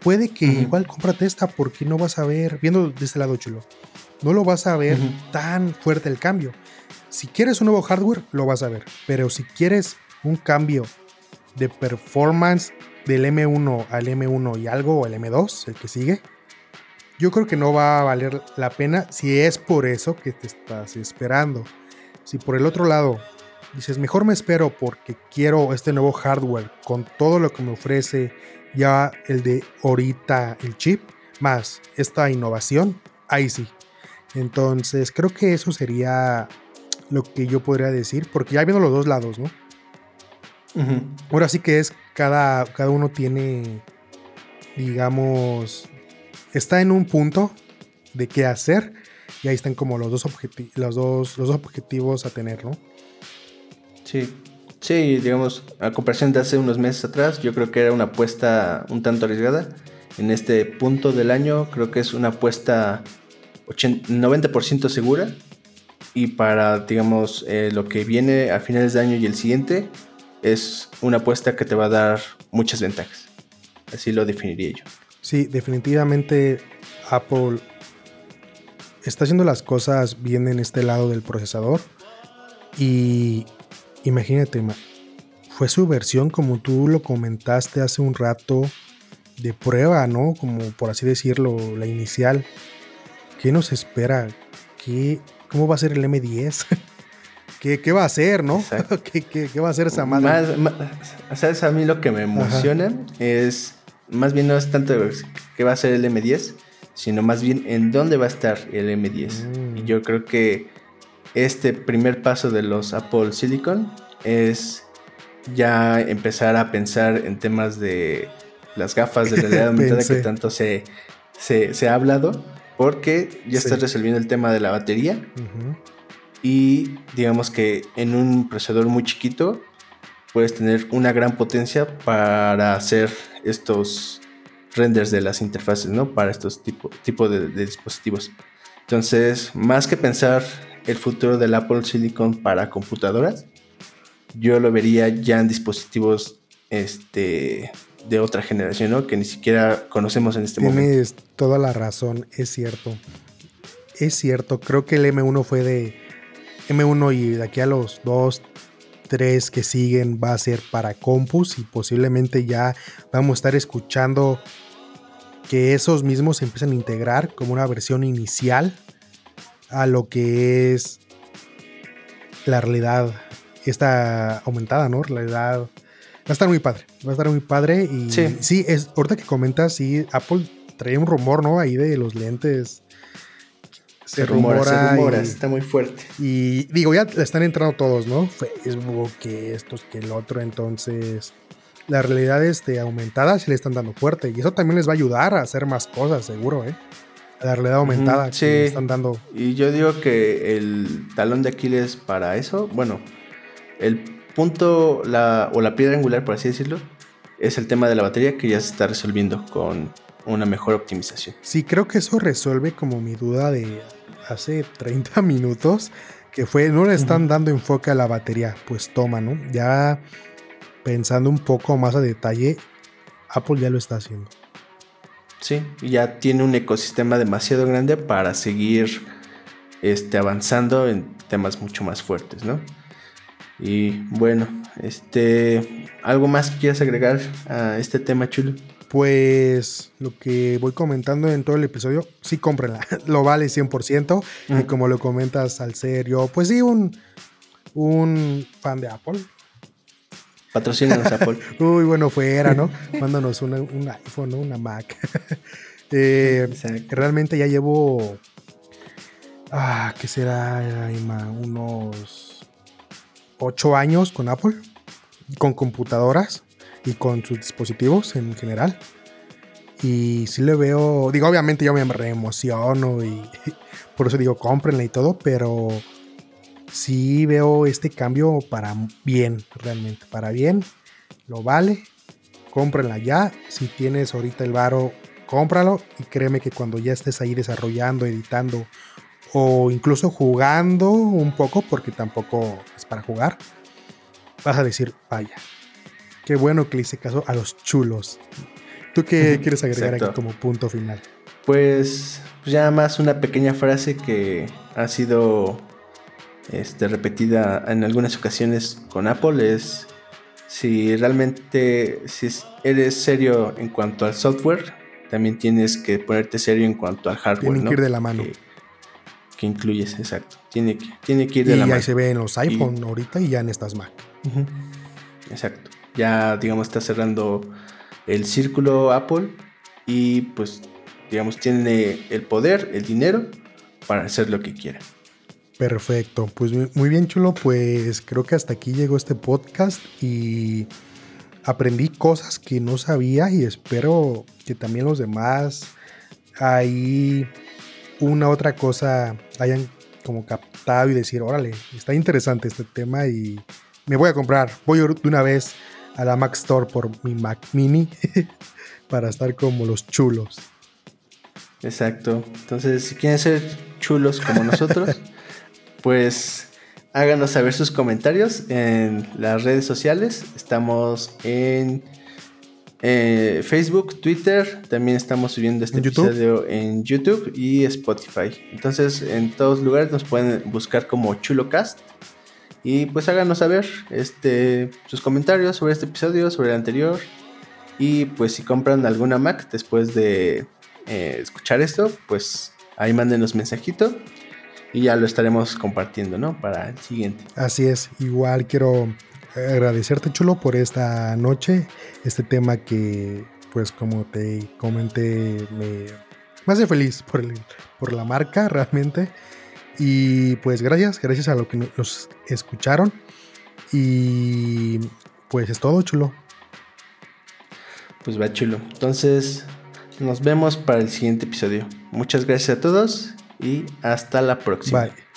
Puede que igual cómprate esta porque no vas a ver, viendo de este lado chulo, no lo vas a ver tan fuerte el cambio. Si quieres un nuevo hardware, lo vas a ver. Pero si quieres un cambio de performance del M1 al M1 y algo, o el M2, el que sigue, yo creo que no va a valer la pena si es por eso que te estás esperando. Si por el otro lado dices, mejor me espero porque quiero este nuevo hardware con todo lo que me ofrece ya el de ahorita el chip, más esta innovación, ahí sí. Entonces creo que eso sería lo que yo podría decir, porque ya viendo los dos lados, ¿no? Ahora sí que es, cada, cada uno tiene, digamos, está en un punto de qué hacer y ahí están como los dos, objetivos a tener, ¿no? Sí, sí, digamos, a comparación de hace unos meses atrás, yo creo que era una apuesta un tanto arriesgada. En este punto del año creo que es una apuesta 90% segura. Y para, digamos, eh, lo que viene a finales de año y el siguiente, es una apuesta que te va a dar muchas ventajas. Así lo definiría yo. Sí, definitivamente Apple está haciendo las cosas bien en este lado del procesador. Y Imagínate, fue su versión como tú lo comentaste hace un rato de prueba, ¿no? Como por así decirlo, la inicial. ¿Qué nos espera? ¿Qué, ¿Cómo va a ser el M10? ¿Qué, va a ser, no? ¿Qué, va a hacer esa madre? ¿Sabes? A mí lo que me emociona es, más bien no es tanto qué va a ser el M10, sino más bien en dónde va a estar el M10. Y mm. yo creo que este primer paso de los Apple Silicon es ya empezar a pensar en temas de las gafas de realidad aumentada que tanto se, se, ha hablado, porque ya estás resolviendo el tema de la batería. Y digamos que en un procesador muy chiquito puedes tener una gran potencia para hacer estos renders de las interfaces, ¿no? Para estos tipos tipo de, dispositivos. Entonces, más que pensar el futuro del Apple Silicon para computadoras, yo lo vería ya en dispositivos este, de otra generación, ¿no? Que ni siquiera conocemos en este momento. Tienes toda la razón, es cierto. Es cierto, creo que el M1 fue de M1 y de aquí a los 2, 3 que siguen va a ser para compus y posiblemente ya vamos a estar escuchando que esos mismos se empiezan a integrar como una versión inicial a lo que es la realidad esta aumentada, ¿no? Realidad va a estar muy padre, va a estar muy padre y sí, sí es ahorita que comentas sí Apple trae un rumor, ¿no? Ahí de los lentes se, rumora, se rumora está muy fuerte. Y digo, ya están entrando todos, ¿no? Facebook, que estos, que el otro, entonces la realidad este, aumentada sí le están dando fuerte y eso también les va a ayudar a hacer más cosas, seguro, ¿eh? La realidad aumentada sí. que están dando. Y yo digo que el talón de Aquiles para eso, bueno, el punto la, o la piedra angular, por así decirlo, es el tema de la batería que ya se está resolviendo con una mejor optimización. Sí, creo que eso resuelve como mi duda de hace 30 minutos, que fue, no le están dando enfoque a la batería, pues toma, ¿no? Ya pensando un poco más a detalle, Apple ya lo está haciendo. Sí, ya tiene un ecosistema demasiado grande para seguir este, avanzando en temas mucho más fuertes, ¿no? Y bueno, este, ¿algo más que quieras agregar a este tema chulo? Pues lo que voy comentando en todo el episodio, sí cómprenla, lo vale 100%. Y como lo comentas al ser yo, pues sí, un, un fan de Apple, Patrocínanos Apple. Uy, bueno, fuera, ¿no? Mándanos un iPhone, una Mac. eh, realmente ya llevo. Ah, ¿qué será, Unos ocho años con Apple, con computadoras y con sus dispositivos en general. Y sí le veo, digo, obviamente yo me reemociono y por eso digo, cómprenla y todo, pero sí veo este cambio para bien, realmente, para bien, lo vale, cómprenla ya, si tienes ahorita el varo, cómpralo. Y créeme que cuando ya estés ahí desarrollando, editando o incluso jugando un poco, porque tampoco es para jugar, vas a decir, vaya, qué bueno que le hice caso a los chulos. ¿Tú qué quieres agregar aquí como punto final? Pues ya más una pequeña frase que ha sido este, repetida en algunas ocasiones con Apple es si realmente si eres serio en cuanto al software, también tienes que ponerte serio en cuanto al hardware. Tiene que ir de la mano. Que, incluyes, exacto. Tiene que, tiene que ir de la mano. Y ahí se ve en los iPhone ahorita y ya en estas Mac. Exacto. Ya, digamos, está cerrando el círculo Apple y pues, digamos, tiene el poder, el dinero para hacer lo que quiera. Perfecto, pues muy bien chulo, pues creo que hasta aquí llegó este podcast y aprendí cosas que no sabía y espero que también los demás ahí una otra cosa hayan como captado y decir, órale, está interesante este tema y me voy a comprar, voy de una vez a la Mac Store por mi Mac Mini para estar como los chulos. Exacto, entonces si quieren ser chulos como nosotros, pues háganos saber sus comentarios en las redes sociales. Estamos en eh, Facebook, Twitter, también estamos subiendo este episodio en YouTube y Spotify. Entonces, en todos lugares nos pueden buscar como ChuloCast. Y pues háganos saber este, sus comentarios sobre este episodio, sobre el anterior. Y pues si compran alguna Mac después de eh, escuchar esto, pues ahí mándenos mensajito y ya lo estaremos compartiendo, ¿no? Para el siguiente. Así es, igual quiero agradecerte, Chulo, por esta noche, este tema que, pues como te comenté, me, hace feliz por, por la marca realmente. Y pues gracias, gracias a los que nos escucharon. Y pues es todo, chulo. Pues va chulo. Entonces, nos vemos para el siguiente episodio. Muchas gracias a todos y hasta la próxima. Bye.